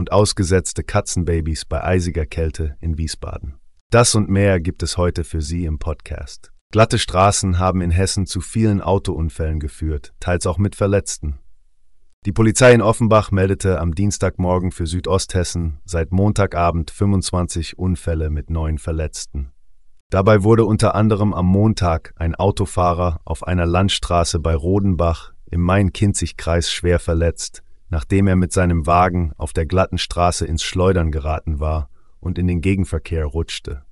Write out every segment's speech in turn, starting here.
und ausgesetzte Katzenbabys bei eisiger Kälte in Wiesbaden. Das und mehr gibt es heute für Sie im Podcast. Glatte Straßen haben in Hessen zu vielen Autounfällen geführt, teils auch mit Verletzten. Die Polizei in Offenbach meldete am Dienstagmorgen für Südosthessen seit Montagabend 25 Unfälle mit neun Verletzten. Dabei wurde unter anderem am Montag ein Autofahrer auf einer Landstraße bei Rodenbach im Main-Kinzig-Kreis schwer verletzt, nachdem er mit seinem Wagen auf der glatten Straße ins Schleudern geraten war und in den Gegenverkehr rutschte.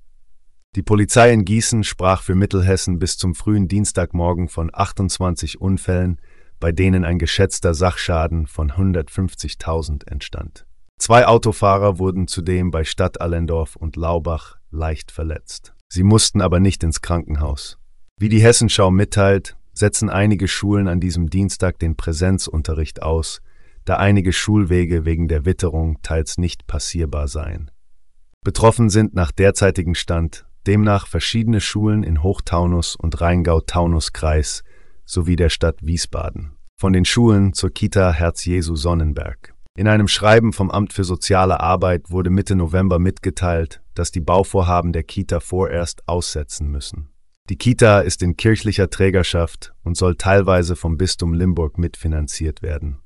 Die Polizei in Gießen sprach für Mittelhessen bis zum frühen Dienstagmorgen von 28 Unfällen, bei denen ein geschätzter Sachschaden von 150.000 entstand. Zwei Autofahrer wurden zudem bei Stadt Allendorf und Laubach leicht verletzt. Sie mussten aber nicht ins Krankenhaus. Wie die Hessenschau mitteilt, setzen einige Schulen an diesem Dienstag den Präsenzunterricht aus, da einige Schulwege wegen der Witterung teils nicht passierbar seien. Betroffen sind nach derzeitigem Stand demnach verschiedene Schulen in Hochtaunus und Rheingau-Taunus-Kreis sowie der Stadt Wiesbaden. Von den Schulen zur Kita Herz Jesu Sonnenberg. In einem Schreiben vom Amt für soziale Arbeit wurde Mitte November mitgeteilt, dass die Bauvorhaben der Kita vorerst aussetzen müssen. Die Kita ist in kirchlicher Trägerschaft und soll teilweise vom Bistum Limburg mitfinanziert werden.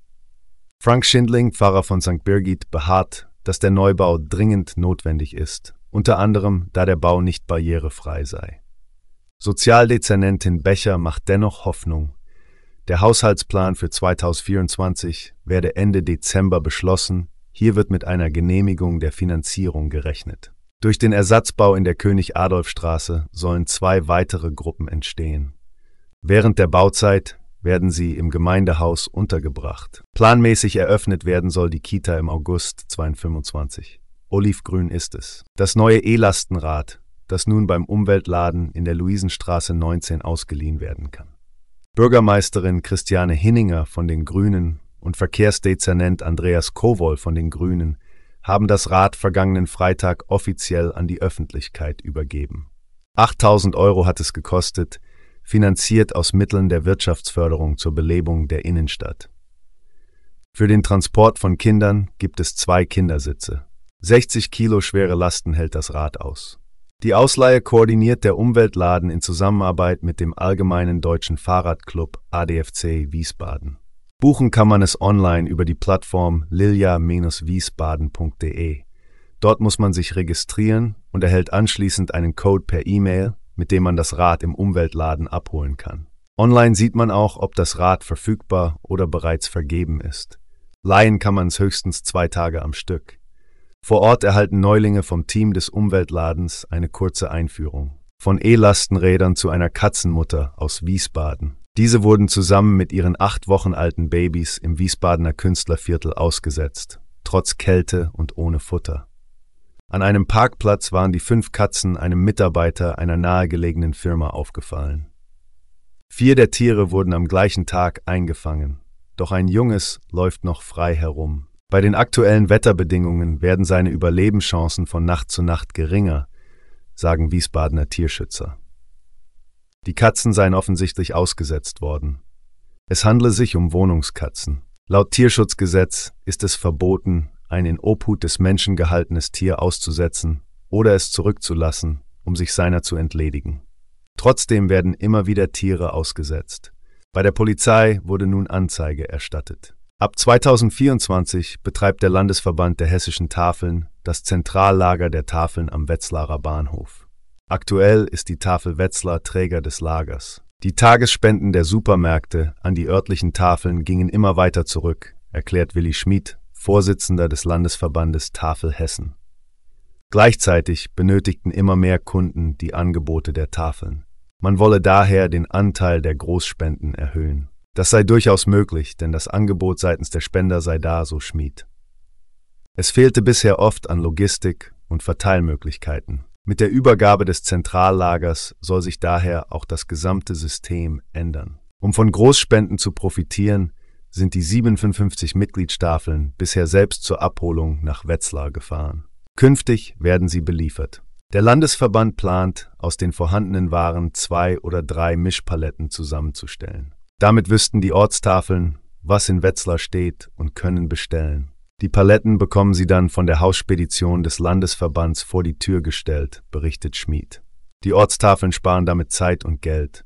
Frank Schindling, Pfarrer von St. Birgit, beharrt, dass der Neubau dringend notwendig ist, unter anderem da der Bau nicht barrierefrei sei. Sozialdezernentin Becher macht dennoch Hoffnung, der Haushaltsplan für 2024 werde Ende Dezember beschlossen. Hier wird mit einer Genehmigung der Finanzierung gerechnet. Durch den Ersatzbau in der König-Adolf-Straße sollen zwei weitere Gruppen entstehen. Während der Bauzeit werden sie im Gemeindehaus untergebracht. Planmäßig eröffnet werden soll die Kita im August 2025. Olivgrün ist es. Das neue E-Lastenrad, das nun beim Umweltladen in der Luisenstraße 19 ausgeliehen werden kann. Bürgermeisterin Christiane Hinninger von den Grünen und Verkehrsdezernent Andreas Kowol von den Grünen haben das Rad vergangenen Freitag offiziell an die Öffentlichkeit übergeben. 8000 Euro hat es gekostet, finanziert aus Mitteln der Wirtschaftsförderung zur Belebung der Innenstadt. Für den Transport von Kindern gibt es zwei Kindersitze. 60 Kilo schwere Lasten hält das Rad aus. Die Ausleihe koordiniert der Umweltladen in Zusammenarbeit mit dem Allgemeinen Deutschen Fahrradclub ADFC Wiesbaden. Buchen kann man es online über die Plattform lilja-wiesbaden.de. Dort muss man sich registrieren und erhält anschließend einen Code per E-Mail, mit dem man das Rad im Umweltladen abholen kann. Online sieht man auch, ob das Rad verfügbar oder bereits vergeben ist. Leihen kann man es höchstens zwei Tage am Stück. Vor Ort erhalten Neulinge vom Team des Umweltladens eine kurze Einführung. Von E-Lastenrädern zu einer Katzenmutter aus Wiesbaden. Diese wurden zusammen mit ihren acht Wochen alten Babys im Wiesbadener Künstlerviertel ausgesetzt, trotz Kälte und ohne Futter. An einem Parkplatz waren die fünf Katzen einem Mitarbeiter einer nahegelegenen Firma aufgefallen. Vier der Tiere wurden am gleichen Tag eingefangen, doch ein Junges läuft noch frei herum. Bei den aktuellen Wetterbedingungen werden seine Überlebenschancen von Nacht zu Nacht geringer, sagen Wiesbadener Tierschützer. Die Katzen seien offensichtlich ausgesetzt worden. Es handle sich um Wohnungskatzen. Laut Tierschutzgesetz ist es verboten, ein in Obhut des Menschen gehaltenes Tier auszusetzen oder es zurückzulassen, um sich seiner zu entledigen. Trotzdem werden immer wieder Tiere ausgesetzt. Bei der Polizei wurde nun Anzeige erstattet. Ab 2024 betreibt der Landesverband der hessischen Tafeln das Zentrallager der Tafeln am Wetzlarer Bahnhof. Aktuell ist die Tafel Wetzlar Träger des Lagers. Die Tagesspenden der Supermärkte an die örtlichen Tafeln gingen immer weiter zurück, erklärt Willi Schmid, Vorsitzender des Landesverbandes Tafel Hessen. Gleichzeitig benötigten immer mehr Kunden die Angebote der Tafeln. Man wolle daher den Anteil der Großspenden erhöhen. Das sei durchaus möglich, denn das Angebot seitens der Spender sei da, so Schmied. Es fehlte bisher oft an Logistik und Verteilmöglichkeiten. Mit der Übergabe des Zentrallagers soll sich daher auch das gesamte System ändern. Um von Großspenden zu profitieren, sind die 57 Mitgliedstafeln bisher selbst zur Abholung nach Wetzlar gefahren. Künftig werden sie beliefert. Der Landesverband plant, aus den vorhandenen Waren zwei oder drei Mischpaletten zusammenzustellen. Damit wüssten die Ortstafeln, was in Wetzlar steht und können bestellen. Die Paletten bekommen sie dann von der Hausspedition des Landesverbands vor die Tür gestellt, berichtet Schmid. Die Ortstafeln sparen damit Zeit und Geld.